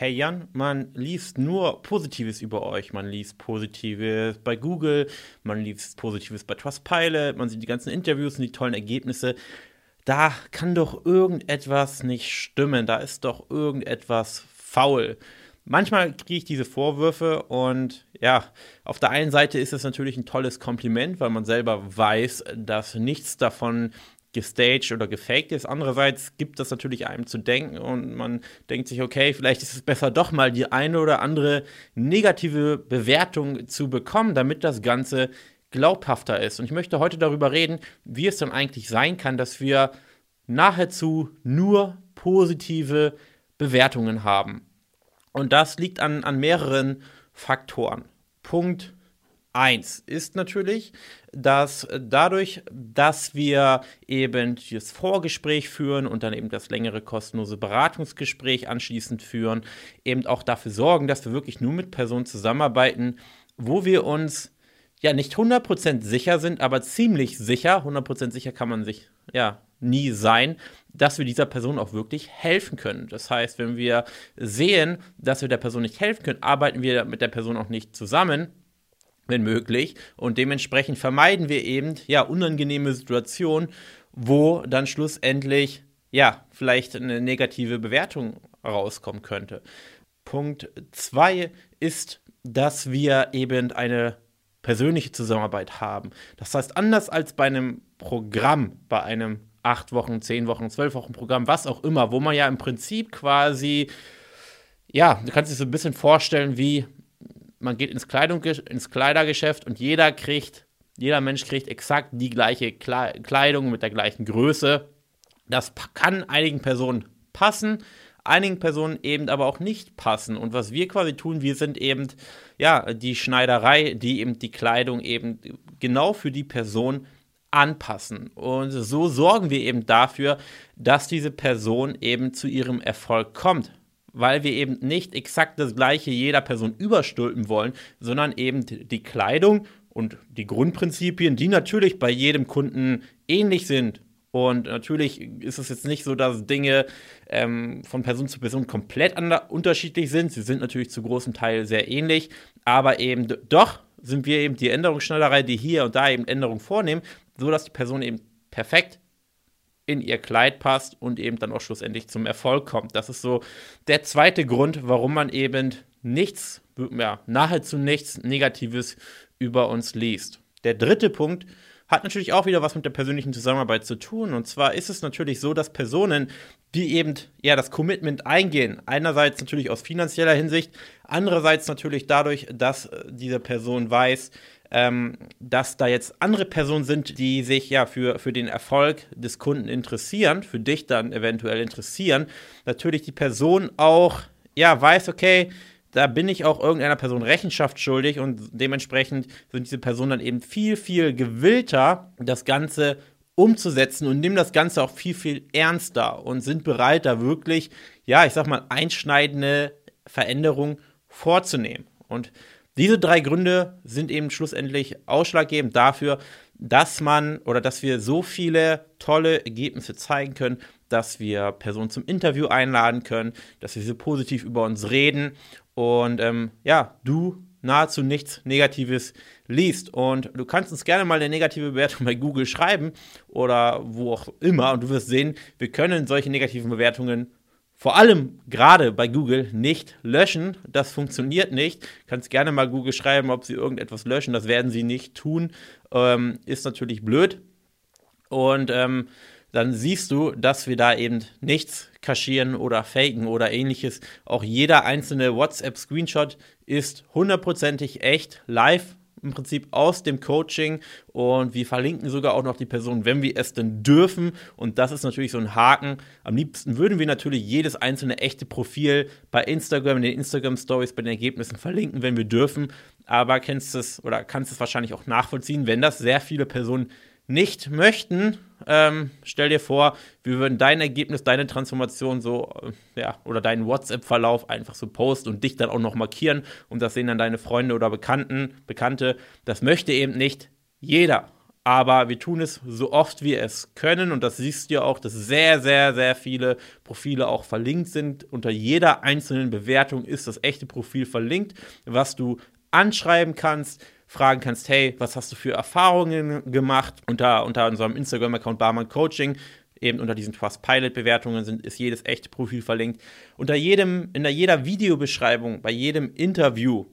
hey Jan, man liest nur Positives über euch. Man liest Positives bei Google, man liest Positives bei Trustpilot, man sieht die ganzen Interviews und die tollen Ergebnisse. Da kann doch irgendetwas nicht stimmen, da ist doch irgendetwas faul. Manchmal kriege ich diese Vorwürfe und ja, auf der einen Seite ist es natürlich ein tolles Kompliment, weil man selber weiß, dass nichts davon gestaged oder gefaked ist. Andererseits gibt das natürlich einem zu denken und man denkt sich, okay, vielleicht ist es besser doch mal die eine oder andere negative Bewertung zu bekommen, damit das Ganze glaubhafter ist. Und ich möchte heute darüber reden, wie es dann eigentlich sein kann, dass wir nahezu nur positive Bewertungen haben. Und das liegt an, an mehreren Faktoren. Punkt 1 ist natürlich, dass dadurch, dass wir eben das Vorgespräch führen und dann eben das längere kostenlose Beratungsgespräch anschließend führen, eben auch dafür sorgen, dass wir wirklich nur mit Personen zusammenarbeiten, wo wir uns ja nicht 100% sicher sind, aber ziemlich sicher, 100% sicher kann man sich ja nie sein, dass wir dieser Person auch wirklich helfen können. Das heißt, wenn wir sehen, dass wir der Person nicht helfen können, arbeiten wir mit der Person auch nicht zusammen, wenn möglich. Und dementsprechend vermeiden wir eben ja unangenehme Situationen, wo dann schlussendlich ja vielleicht eine negative Bewertung rauskommen könnte. Punkt 2 ist, dass wir eben eine persönliche Zusammenarbeit haben. Das heißt, anders als bei einem Programm, bei einem acht Wochen, zehn Wochen, zwölf Wochen Programm, was auch immer, wo man ja im Prinzip quasi, ja, du kannst dir so ein bisschen vorstellen, wie man geht ins, Kleidung, ins Kleidergeschäft und jeder kriegt, jeder Mensch kriegt exakt die gleiche Kleidung mit der gleichen Größe. Das kann einigen Personen passen, einigen Personen eben aber auch nicht passen. Und was wir quasi tun, wir sind eben, ja, die Schneiderei, die eben die Kleidung eben genau für die Person anpassen. Und so sorgen wir eben dafür, dass diese Person eben zu ihrem Erfolg kommt. Weil wir eben nicht exakt das gleiche jeder Person überstülpen wollen, sondern eben die Kleidung und die Grundprinzipien, die natürlich bei jedem Kunden ähnlich sind. Und natürlich ist es jetzt nicht so, dass Dinge ähm, von Person zu Person komplett unterschiedlich sind. Sie sind natürlich zu großem Teil sehr ähnlich, aber eben doch sind wir eben die Änderungsschneiderei, die hier und da eben Änderungen vornehmen, so dass die Person eben perfekt in ihr Kleid passt und eben dann auch schlussendlich zum Erfolg kommt. Das ist so der zweite Grund, warum man eben nichts, ja, nahezu nichts Negatives über uns liest. Der dritte Punkt hat natürlich auch wieder was mit der persönlichen Zusammenarbeit zu tun. Und zwar ist es natürlich so, dass Personen, die eben ja das Commitment eingehen, einerseits natürlich aus finanzieller Hinsicht, andererseits natürlich dadurch, dass äh, diese Person weiß, ähm, dass da jetzt andere Personen sind, die sich ja für, für den Erfolg des Kunden interessieren, für dich dann eventuell interessieren, natürlich die Person auch ja weiß, okay, da bin ich auch irgendeiner Person Rechenschaft schuldig und dementsprechend sind diese Personen dann eben viel, viel gewillter, das Ganze umzusetzen und nehmen das Ganze auch viel, viel ernster und sind bereit, da wirklich, ja, ich sag mal, einschneidende Veränderungen vorzunehmen. Und diese drei Gründe sind eben schlussendlich ausschlaggebend dafür, dass man oder dass wir so viele tolle Ergebnisse zeigen können, dass wir Personen zum Interview einladen können, dass wir sie positiv über uns reden und ähm, ja, du nahezu nichts Negatives liest. Und du kannst uns gerne mal eine negative Bewertung bei Google schreiben oder wo auch immer. Und du wirst sehen, wir können solche negativen Bewertungen vor allem gerade bei Google nicht löschen. Das funktioniert nicht. Kannst gerne mal Google schreiben, ob sie irgendetwas löschen. Das werden sie nicht tun. Ähm, ist natürlich blöd. Und ähm, dann siehst du, dass wir da eben nichts kaschieren oder faken oder ähnliches. Auch jeder einzelne WhatsApp-Screenshot ist hundertprozentig echt live im Prinzip aus dem Coaching und wir verlinken sogar auch noch die Person, wenn wir es denn dürfen. Und das ist natürlich so ein Haken. Am liebsten würden wir natürlich jedes einzelne echte Profil bei Instagram, in den Instagram Stories, bei den Ergebnissen verlinken, wenn wir dürfen. Aber kennst es oder kannst es wahrscheinlich auch nachvollziehen, wenn das sehr viele Personen nicht möchten, ähm, stell dir vor, wir würden dein Ergebnis, deine Transformation so, äh, ja, oder deinen WhatsApp-Verlauf einfach so posten und dich dann auch noch markieren und das sehen dann deine Freunde oder Bekannten, Bekannte. Das möchte eben nicht jeder. aber wir tun es so oft wir es können und das siehst du ja auch, dass sehr, sehr, sehr viele Profile auch verlinkt sind. Unter jeder einzelnen Bewertung ist das echte Profil verlinkt, was du anschreiben kannst, fragen kannst, hey, was hast du für Erfahrungen gemacht? Unter, unter unserem Instagram-Account Barman Coaching, eben unter diesen Trustpilot-Bewertungen sind, ist jedes echte Profil verlinkt. Unter jedem, in jeder Videobeschreibung, bei jedem Interview,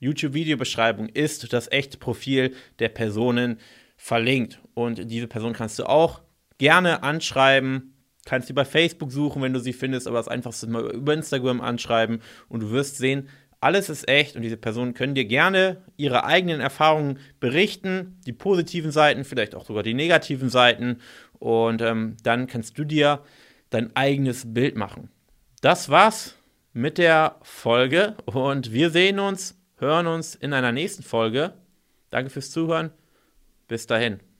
YouTube-Videobeschreibung ist das echte Profil der Personen verlinkt. Und diese Person kannst du auch gerne anschreiben. Kannst sie bei Facebook suchen, wenn du sie findest, aber das einfachste mal über Instagram anschreiben und du wirst sehen, alles ist echt und diese Personen können dir gerne ihre eigenen Erfahrungen berichten, die positiven Seiten, vielleicht auch sogar die negativen Seiten und ähm, dann kannst du dir dein eigenes Bild machen. Das war's mit der Folge und wir sehen uns, hören uns in einer nächsten Folge. Danke fürs Zuhören. Bis dahin.